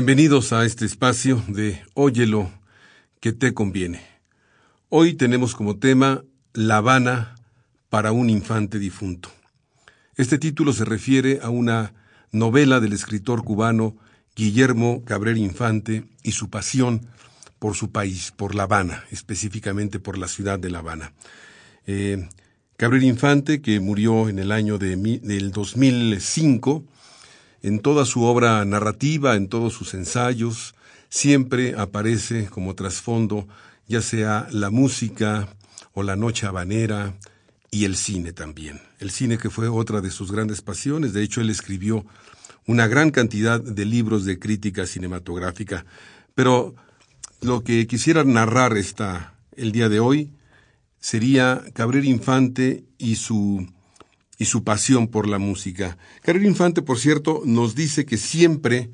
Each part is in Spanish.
Bienvenidos a este espacio de Óyelo que te conviene. Hoy tenemos como tema La Habana para un infante difunto. Este título se refiere a una novela del escritor cubano Guillermo Cabrera Infante y su pasión por su país, por La Habana, específicamente por la ciudad de La Habana. Eh, Cabrera Infante, que murió en el año de, del 2005, en toda su obra narrativa, en todos sus ensayos, siempre aparece como trasfondo ya sea la música o la noche habanera y el cine también. El cine que fue otra de sus grandes pasiones, de hecho él escribió una gran cantidad de libros de crítica cinematográfica, pero lo que quisiera narrar esta, el día de hoy sería Cabrera Infante y su y su pasión por la música. Carrera Infante, por cierto, nos dice que siempre,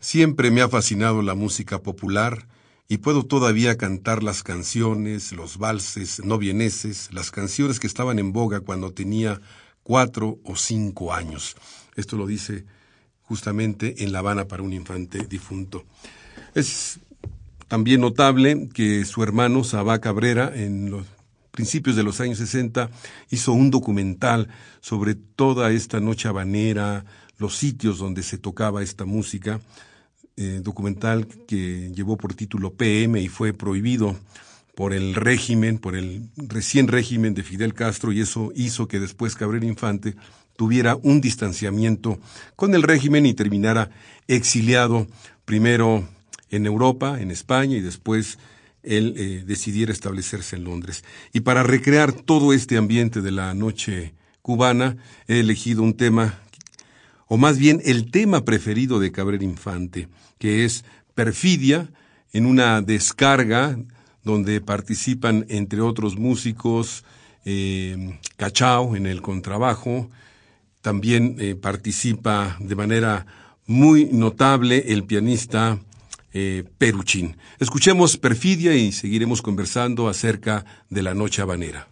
siempre me ha fascinado la música popular y puedo todavía cantar las canciones, los valses no vieneses, las canciones que estaban en boga cuando tenía cuatro o cinco años. Esto lo dice justamente en La Habana para un infante difunto. Es también notable que su hermano Sabá Cabrera, en los principios de los años 60, hizo un documental sobre toda esta noche habanera, los sitios donde se tocaba esta música, eh, documental que llevó por título PM y fue prohibido por el régimen, por el recién régimen de Fidel Castro, y eso hizo que después Cabrera Infante tuviera un distanciamiento con el régimen y terminara exiliado primero en Europa, en España, y después él eh, decidiera establecerse en Londres. Y para recrear todo este ambiente de la noche cubana, he elegido un tema, o más bien el tema preferido de Cabrera Infante, que es Perfidia, en una descarga donde participan, entre otros músicos, eh, Cachao en el contrabajo, también eh, participa de manera muy notable el pianista eh, Peruchín. Escuchemos Perfidia y seguiremos conversando acerca de la noche habanera.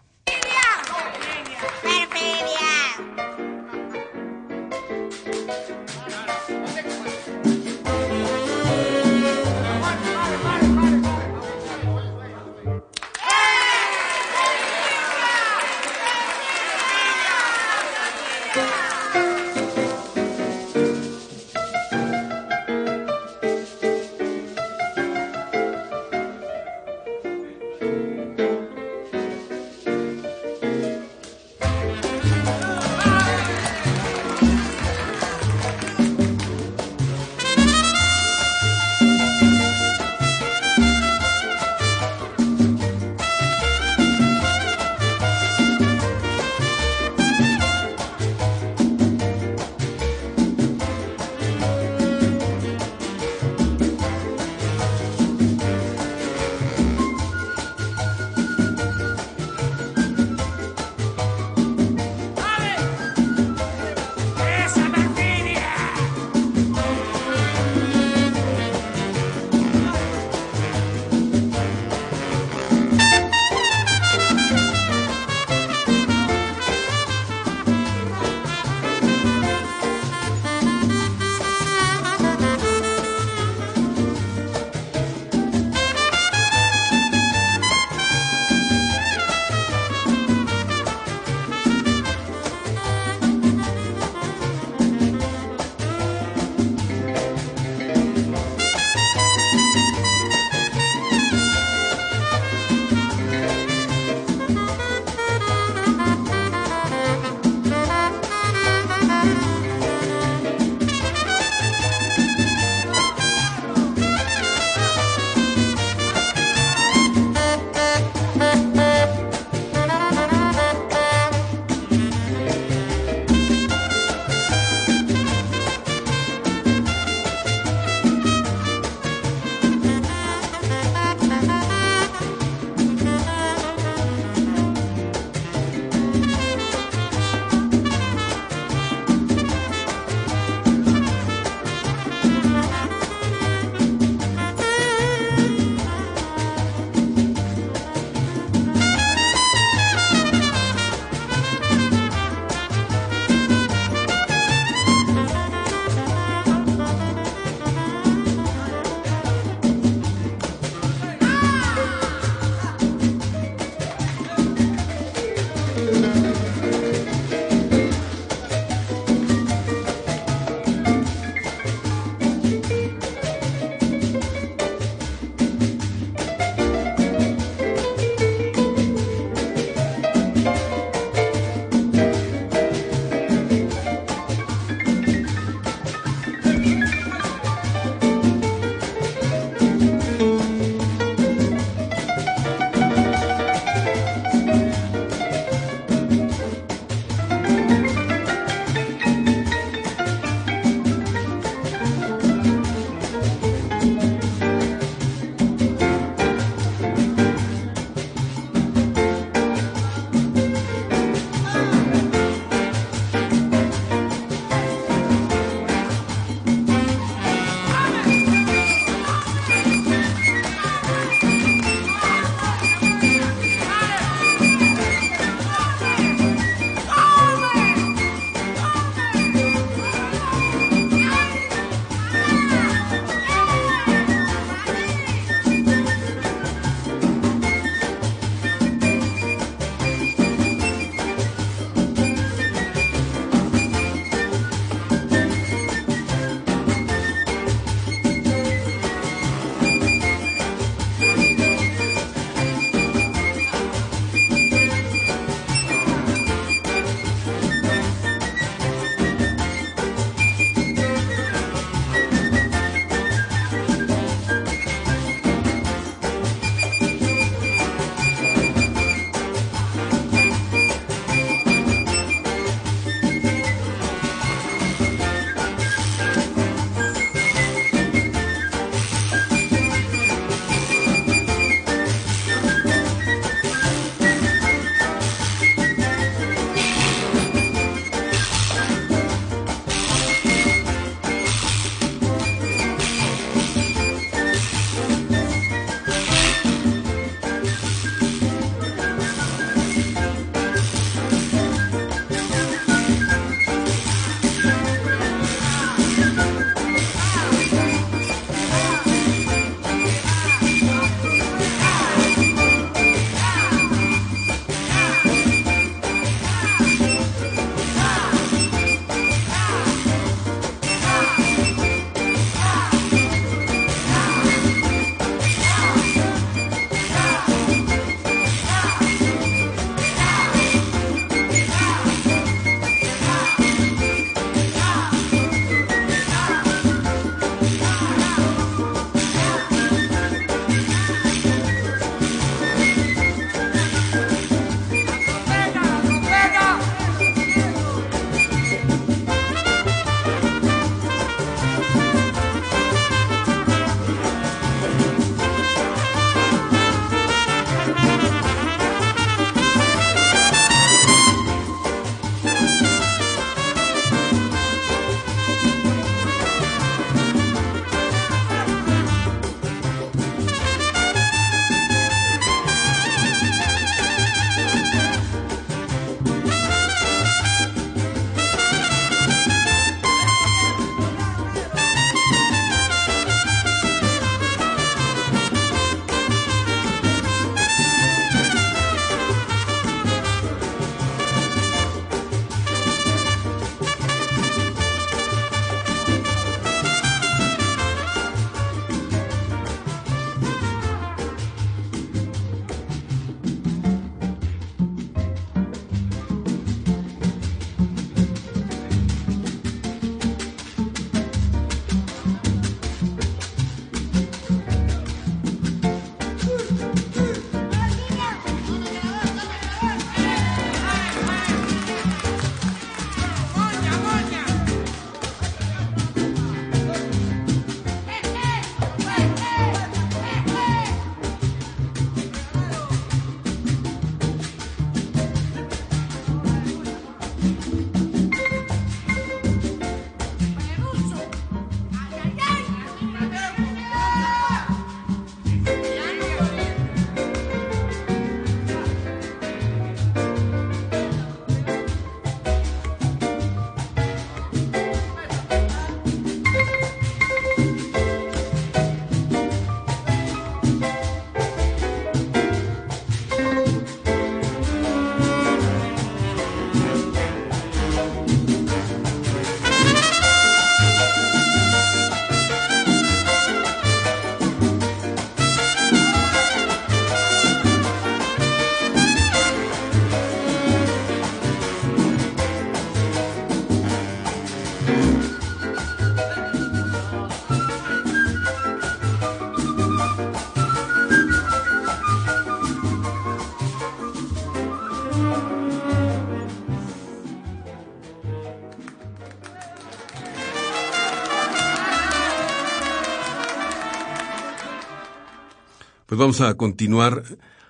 Vamos a continuar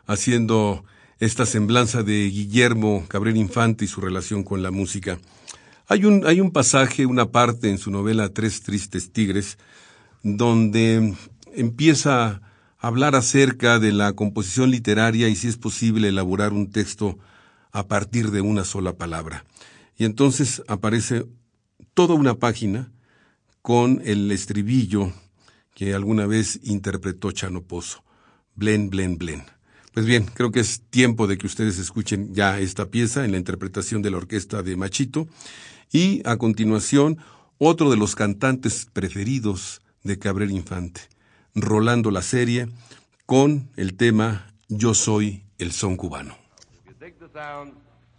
haciendo esta semblanza de Guillermo Cabrera Infante y su relación con la música. Hay un, hay un pasaje, una parte en su novela Tres Tristes Tigres, donde empieza a hablar acerca de la composición literaria y si es posible elaborar un texto a partir de una sola palabra. Y entonces aparece toda una página con el estribillo que alguna vez interpretó Chano Pozo. Blen, blen, blen. Pues bien, creo que es tiempo de que ustedes escuchen ya esta pieza en la interpretación de la orquesta de Machito y a continuación otro de los cantantes preferidos de Cabrera Infante, Rolando la serie con el tema Yo soy el son cubano.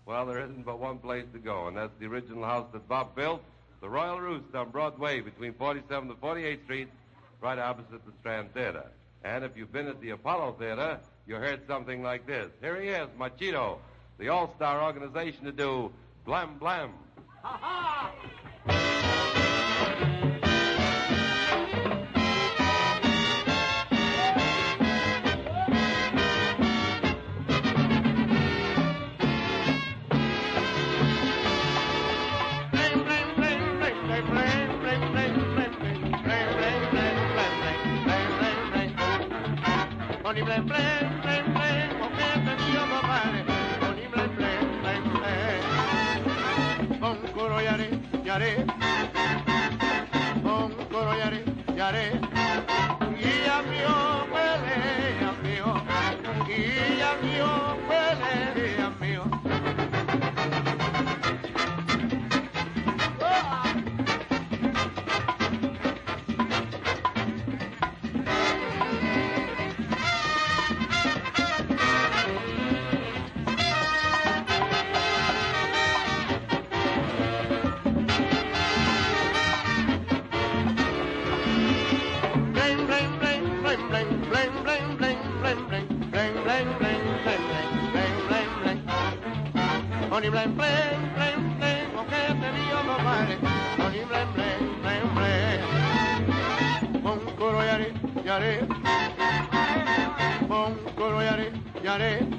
Well, there isn't but one place to go, and that's the original house that Bob built, the Royal Roost on Broadway between 47th and 48th Street, right opposite the Strand Theater. And if you've been at the Apollo Theater, you heard something like this. Here he is, Machito, the all-star organization to do Blam Blam. Ha ha! Con blen, blen, blen, blen, porque te dio no vale. Con blen, blen, blen, blen. Con coro yare, yare. Con coro yare, yare. Y Pero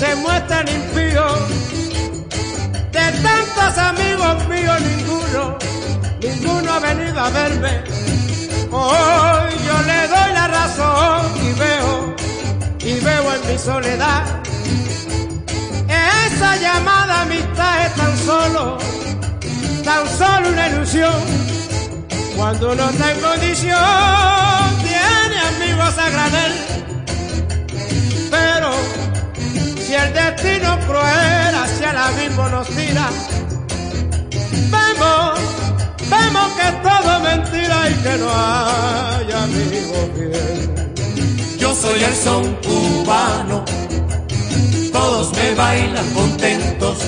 se muestran impíos. De tantos amigos míos, ninguno, ninguno ha venido a verme. Hoy yo le doy la razón y veo, y veo en mi soledad. Esa llamada amistad es tan solo, tan solo una ilusión. Cuando no está en condición, tiene amigos a granel. Si el destino cruel hacia el abismo nos tira, vemos, vemos que es todo mentira y que no hay amigo fiel. Yo soy el son cubano, todos me bailan contentos.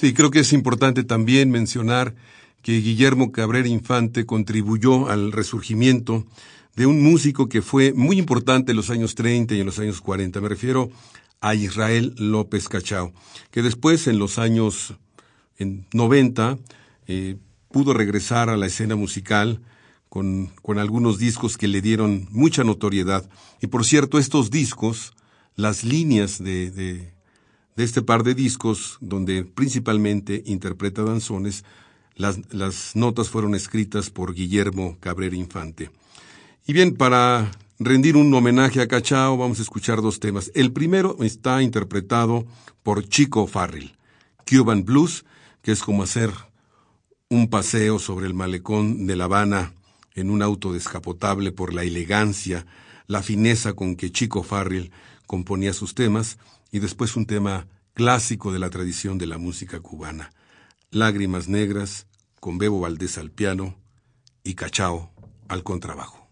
Sí, creo que es importante también mencionar que Guillermo Cabrera Infante contribuyó al resurgimiento de un músico que fue muy importante en los años 30 y en los años 40. Me refiero a Israel López Cachao, que después en los años en 90 eh, pudo regresar a la escena musical con, con algunos discos que le dieron mucha notoriedad. Y por cierto, estos discos, las líneas de, de, de este par de discos, donde principalmente interpreta danzones, las, notas fueron escritas por Guillermo Cabrera Infante. Y bien, para rendir un homenaje a Cachao, vamos a escuchar dos temas. El primero está interpretado por Chico Farrell, Cuban Blues, que es como hacer un paseo sobre el malecón de La Habana en un auto descapotable por la elegancia, la fineza con que Chico Farrell componía sus temas, y después un tema clásico de la tradición de la música cubana, Lágrimas Negras, con Bebo Valdés al piano y Cachao al contrabajo.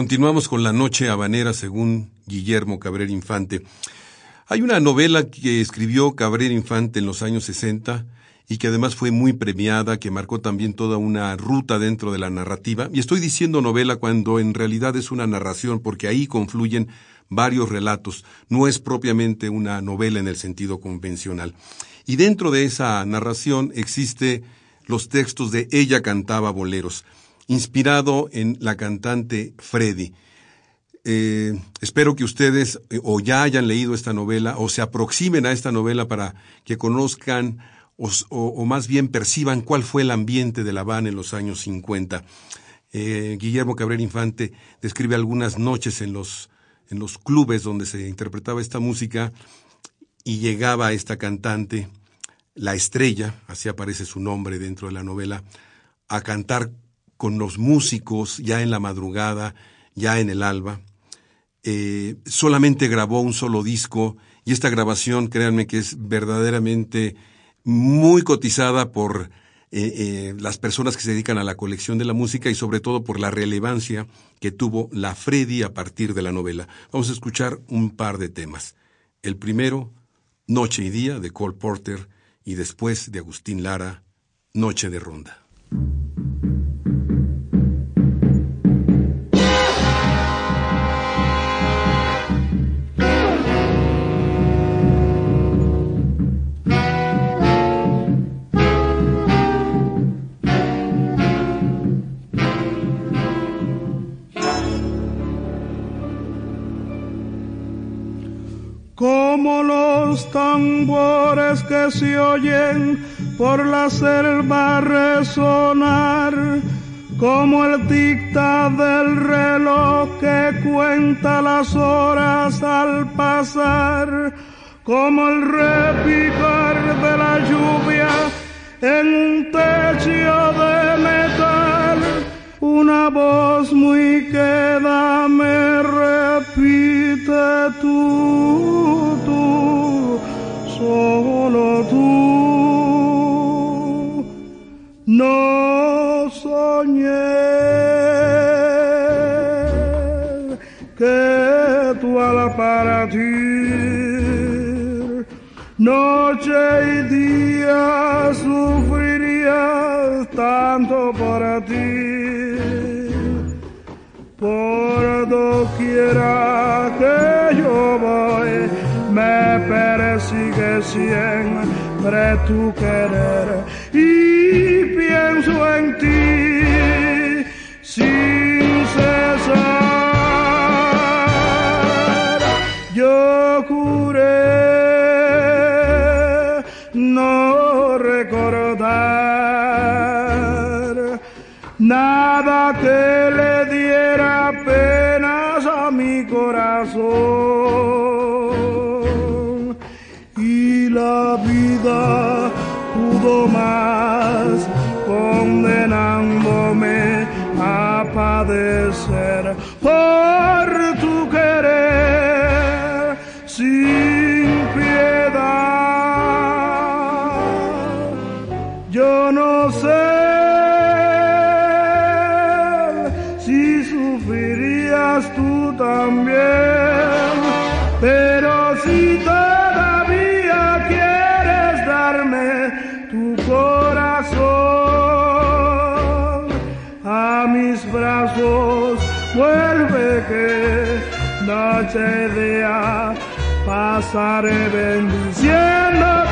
Continuamos con la noche habanera según Guillermo Cabrera Infante. Hay una novela que escribió Cabrera Infante en los años 60 y que además fue muy premiada, que marcó también toda una ruta dentro de la narrativa. Y estoy diciendo novela cuando en realidad es una narración porque ahí confluyen varios relatos. No es propiamente una novela en el sentido convencional. Y dentro de esa narración existe los textos de Ella cantaba boleros inspirado en la cantante Freddy. Eh, espero que ustedes eh, o ya hayan leído esta novela o se aproximen a esta novela para que conozcan o, más bien perciban cuál fue el ambiente de La Habana en los años 50. Eh, Guillermo Cabrera Infante describe algunas noches en los, en los clubes donde se interpretaba esta música y llegaba esta cantante, la estrella, así aparece su nombre dentro de la novela, a cantar con los músicos ya en la madrugada, ya en el alba. Eh, solamente grabó un solo disco y esta grabación, créanme que es verdaderamente muy cotizada por eh, eh, las personas que se dedican a la colección de la música y sobre todo por la relevancia que tuvo la Freddy a partir de la novela. Vamos a escuchar un par de temas. El primero, Noche y Día, de Cole Porter, y después de Agustín Lara, Noche de Ronda. Como los tambores que se oyen por la selva resonar, como el dicta del reloj que cuenta las horas al pasar, como el repicar de la lluvia en un techo de metal, una voz muy queda solo tú. No soñé que tú al partir noche y día sufrirías tanto para ti por doquiera que yo voy, me persigue siempre querer y pienso en ti sin cesar. Yo juré no recordar nada que le diera penas a mi corazón vida pudo más condenándome a padecer por noche y día pasaré bendiciéndote.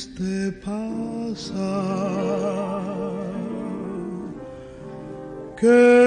veces te pasa que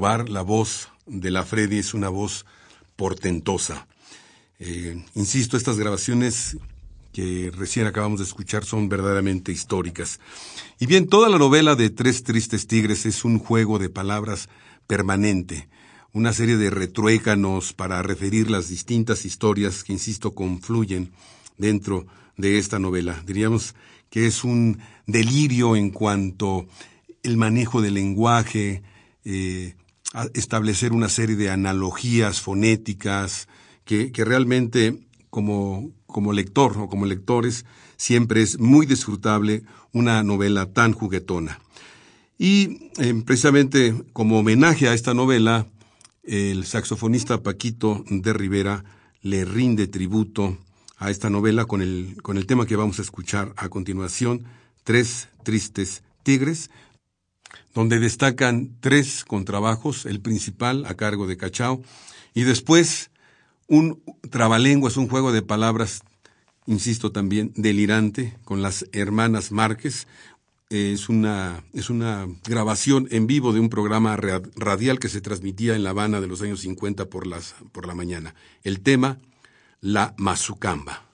la voz de la Freddy es una voz portentosa. Eh, insisto, estas grabaciones que recién acabamos de escuchar son verdaderamente históricas. Y bien, toda la novela de Tres Tristes Tigres es un juego de palabras permanente, una serie de retruécanos para referir las distintas historias que, insisto, confluyen dentro de esta novela. Diríamos que es un delirio en cuanto el manejo del lenguaje, eh, establecer una serie de analogías fonéticas, que, que realmente como, como lector o como lectores siempre es muy disfrutable una novela tan juguetona. Y eh, precisamente como homenaje a esta novela, el saxofonista Paquito de Rivera le rinde tributo a esta novela con el, con el tema que vamos a escuchar a continuación, Tres Tristes Tigres, donde destacan tres contrabajos, el principal a cargo de Cachao, y después un trabalenguas, un juego de palabras, insisto también, delirante, con las hermanas Márquez. Es una, es una grabación en vivo de un programa radial que se transmitía en La Habana de los años 50 por, las, por la mañana. El tema, la mazucamba.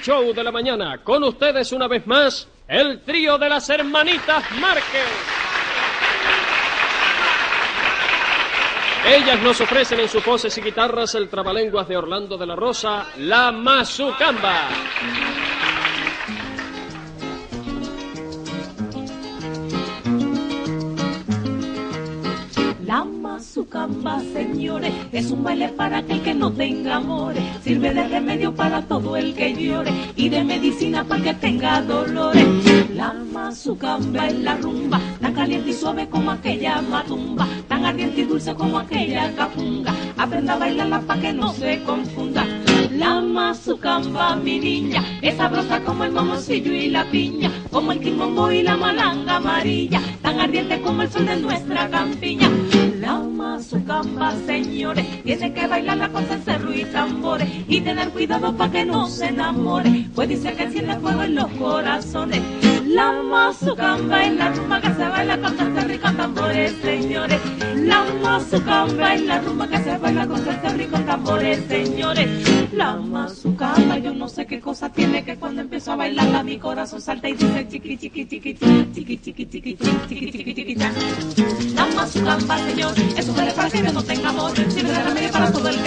Show de la mañana. Con ustedes una vez más, el trío de las hermanitas Márquez. Ellas nos ofrecen en sus voces y guitarras el trabalenguas de Orlando de la Rosa, la Mazucamba. Señores, es un baile para aquel que no tenga amores. Sirve de remedio para todo el que llore y de medicina para el que tenga dolores. La mazucamba es la rumba, tan caliente y suave como aquella matumba, tan ardiente y dulce como aquella capunga. Aprenda a bailarla para que no se confunda. La mazucamba, mi niña, es sabrosa como el mamoncillo y la piña, como el quimbombo y la malanga amarilla, tan ardiente como el sol de nuestra campiña. La mazucamba, señores, tiene que bailarla con cencerro y tambores. Y tener cuidado para que no se enamore, pues dice que enciende fuego en los corazones. La mazucamba la rumba que se baila con y con tambores, señores. La mazucamba la rumba que se baila con y con tambores, señores. La mazucamba, yo no sé qué cosa tiene que cuando empiezo a bailarla mi corazón salta y dice chiqui chiqui chiqui chiqui chiqui chiqui chiqui chiqui La mazucamba, señor, es un para que no tenga amor, de remedio para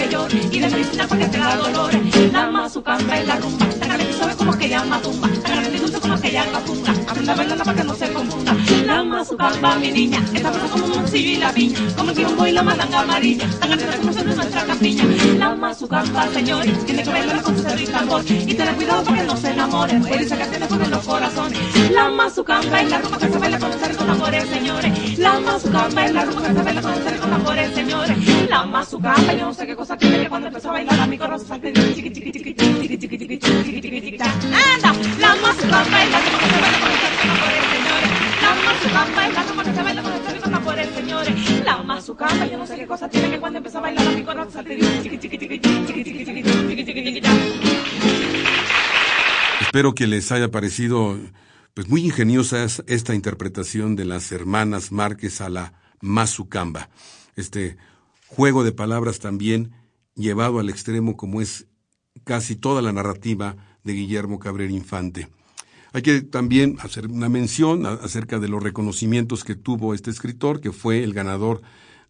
y de medicina porque te da dolor. La mazucamba y la rumba, la que sabe como que llama tumba, la grande dulce como que llama funda. Aprenda a bailarla para que no se confunda. La mazucamba, mi niña, está cosa como un y la viña, como el quilombo y la malanga amarilla, tan ardiente como de nuestra campiña. La mazucamba, señor, tiene que bailarla con su y tambor y tener cuidado para que no se enamore, pues tiene fuego en los corazones. La mazucamba es la rumba que se baila con con amores, señores. La mazucamba es la rumba que se baila con con amores, señores. La mazucamba, yo no sé qué cosa tiene que cuando empezó a bailar a mi corazón salta y dice chiqui chiqui chiqui se señores. Se señores. Bailar chiqui chiqui chiqui chiqui chiqui chiqui chiqui chiqui chiqui chiqui Espero que les haya parecido pues muy ingeniosa esta interpretación de las hermanas Márquez a la mazucamba. Este juego de palabras también llevado al extremo como es casi toda la narrativa de Guillermo Cabrera Infante. Hay que también hacer una mención acerca de los reconocimientos que tuvo este escritor, que fue el ganador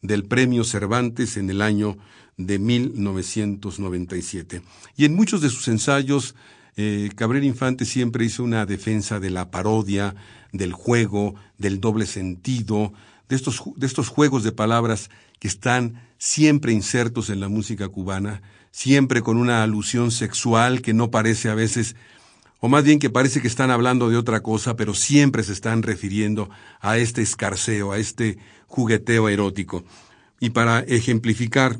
del Premio Cervantes en el año de 1997. Y en muchos de sus ensayos, eh, Cabrera Infante siempre hizo una defensa de la parodia, del juego, del doble sentido, de estos, de estos juegos de palabras que están siempre insertos en la música cubana, siempre con una alusión sexual que no parece a veces o más bien que parece que están hablando de otra cosa, pero siempre se están refiriendo a este escarceo, a este jugueteo erótico. Y para ejemplificar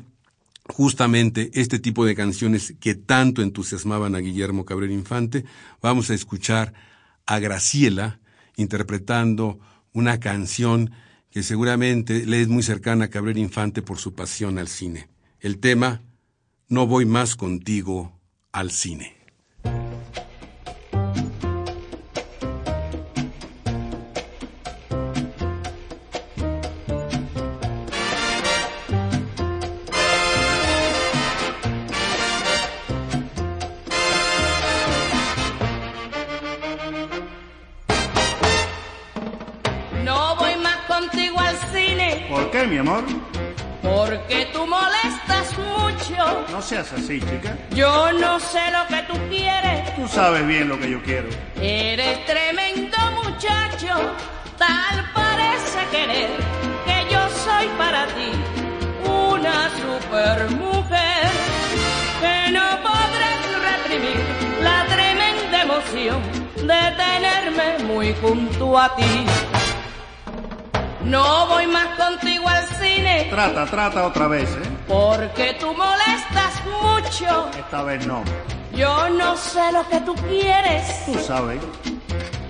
justamente este tipo de canciones que tanto entusiasmaban a Guillermo Cabrera Infante, vamos a escuchar a Graciela interpretando una canción que seguramente le es muy cercana a Cabrera Infante por su pasión al cine. El tema No voy más contigo al cine. Seas así, chica. Yo no sé lo que tú quieres. Tú sabes bien lo que yo quiero. Eres tremendo muchacho. Tal parece querer que yo soy para ti una super mujer. Que no podrás reprimir la tremenda emoción de tenerme muy junto a ti. No voy más contigo al cine Trata, trata otra vez, ¿eh? porque tú molestas mucho. Esta vez no. Yo no sé lo que tú quieres. Tú sabes.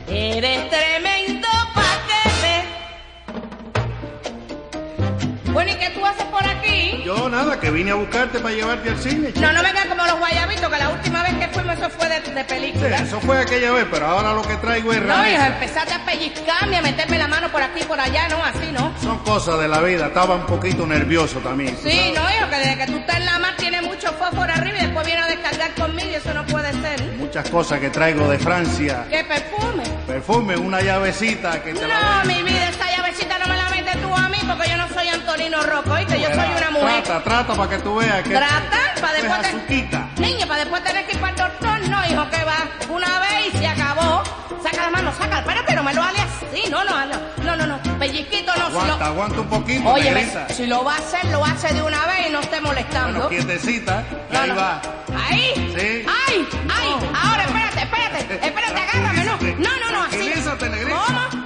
Eres tremendo Bueno, ¿y qué tú haces por aquí? Yo nada, que vine a buscarte para llevarte al cine, chica. No, no vengas como los guayabitos, que la última vez que fuimos eso fue de, de Sí, película. eso fue aquella vez, pero ahora lo que traigo es No, hijo, empezaste a pellizcarme, a meterme la mano por aquí y por allá, no, así no. Son cosas de la vida. Estaba un poquito nervioso también. ¿tú Sí, no, hijo, que desde que tú estás en la mar tiene mucho fósforo arriba y después viene a descargar conmigo y eso no puede ser. Muchas cosas que traigo de Francia. ¿Qué perfume? Perfume, una llavecita que te la No, mi vida, esa llavecita no me la tú a mí porque yo no soy Antonino Rocco, ¿oíste? Yo soy una mujer. Trata, trata para que tú veas que. Trata, para que es después te... Niño, para después tener que ir para el doctor, no, hijo, que va. Una vez y se acabó. Saca la mano, saca, espérate, no me lo hables así, no, no, no, no, no, no, pellizquito no, si Aguanta, lo... aguanta un poquito, Oye, si lo va a hacer, lo hace de una vez y no esté molestando. Bueno, quietecita, que No, ahí no. va. Ahí. Sí. Ay, ay. Ahora, espérate, espérate. Espérate, agárrame, no. No, no, no, así. ¿Cómo?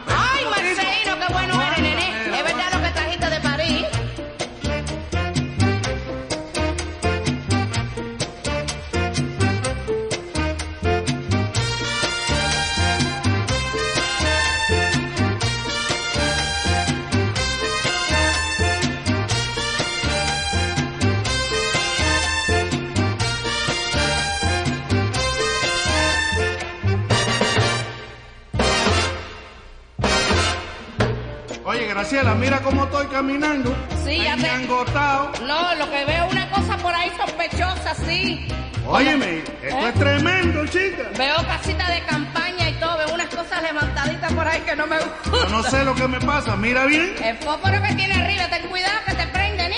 Mira cómo estoy caminando. Sí, ya te- angotado. No, lo que veo una cosa por ahí sospechosa, sí. Óyeme, esto ¿Eh? es tremendo, chica. Veo casita de campaña y todo, veo unas cosas levantaditas por ahí que no me gustan. Yo no sé lo que me pasa, mira bien. El fósforo que tiene arriba, ten cuidado que te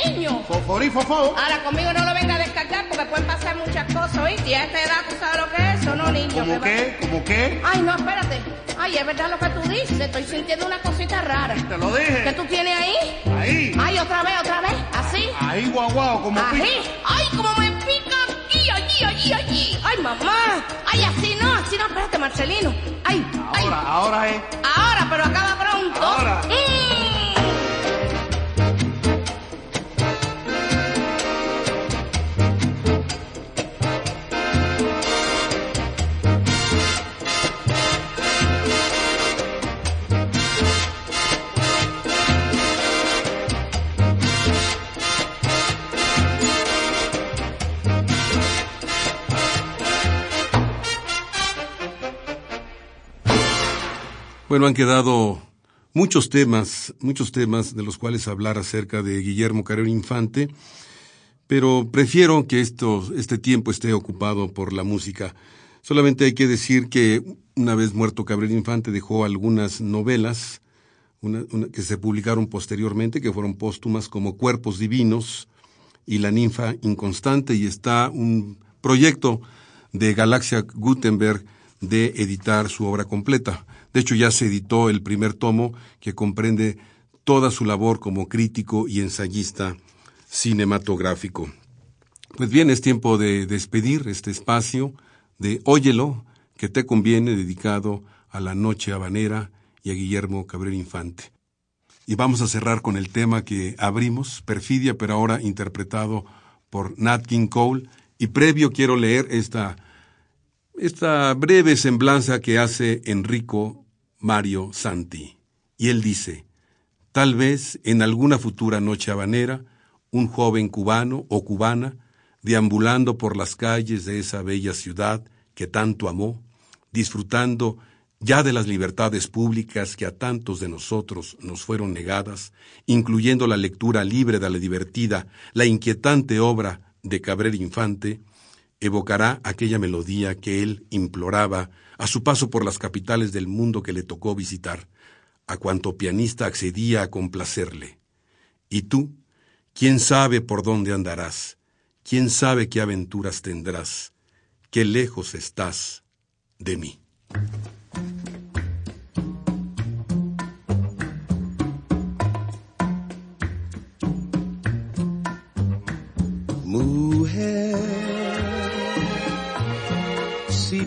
niño. Foforí, fofó. Ahora conmigo no lo venga a descargar porque pueden pasar muchas cosas, ¿oíste? Y a esta edad tú sabes lo que es eso, ¿no, niño? ¿Cómo qué? ¿Cómo qué? Ay, no, espérate. Ay, es verdad lo que tú dices. Estoy sintiendo una cosita rara. Te lo ¿Qué dije. tú tienes ahí? Ahí. Ay, otra vez, otra vez. ¿Así? Ahí, guau, guau, como Ahí. pica. Ay, como me pica aquí, allí, allí, allí. Ay, mamá. Ay, así no, así no. Espérate, Marcelino. Ay, ay. Ahora, ahora es. Ahora, pero acaba pronto. Ahora. Mm. Bueno, han quedado muchos temas, muchos temas de los cuales hablar acerca de Guillermo Carrero Infante, pero prefiero que esto, este tiempo esté ocupado por la música. Solamente hay que decir que una vez muerto Cabrera Infante dejó algunas novelas que se publicaron posteriormente, que fueron póstumas como Cuerpos Divinos y La Ninfa Inconstante, y está un proyecto de Galaxia Gutenberg de editar su obra completa. De hecho, ya se editó el primer tomo que comprende toda su labor como crítico y ensayista cinematográfico. Pues bien, es tiempo de despedir este espacio de Óyelo, que te conviene, dedicado a la noche habanera y a Guillermo Cabrera Infante. Y vamos a cerrar con el tema que abrimos, Perfidia, pero ahora interpretado por Nat King Cole. Y previo quiero leer esta, esta breve semblanza que hace Enrico Mario Santi. Y él dice, tal vez en alguna futura noche habanera, un joven cubano o cubana, deambulando por las calles de esa bella ciudad que tanto amó, disfrutando ya de las libertades públicas que a tantos de nosotros nos fueron negadas, incluyendo la lectura libre de la divertida, la inquietante obra de Cabrera Infante, evocará aquella melodía que él imploraba a su paso por las capitales del mundo que le tocó visitar, a cuanto pianista accedía a complacerle. Y tú, quién sabe por dónde andarás, quién sabe qué aventuras tendrás, qué lejos estás de mí.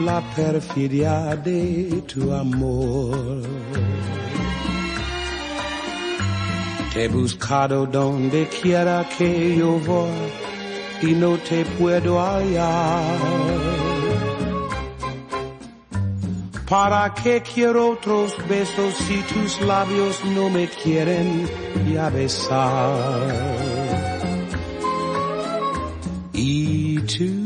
la perfidia de tu amor. Te he buscado donde quiera que yo voy y no te puedo hallar. ¿Para qué quiero otros besos si tus labios no me quieren ya besar? Y tú,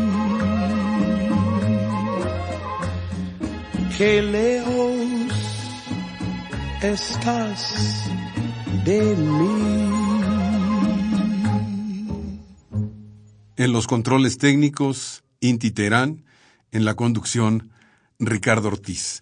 Qué lejos estás de mí. En los controles técnicos, Inti Terán, en la conducción, Ricardo Ortiz.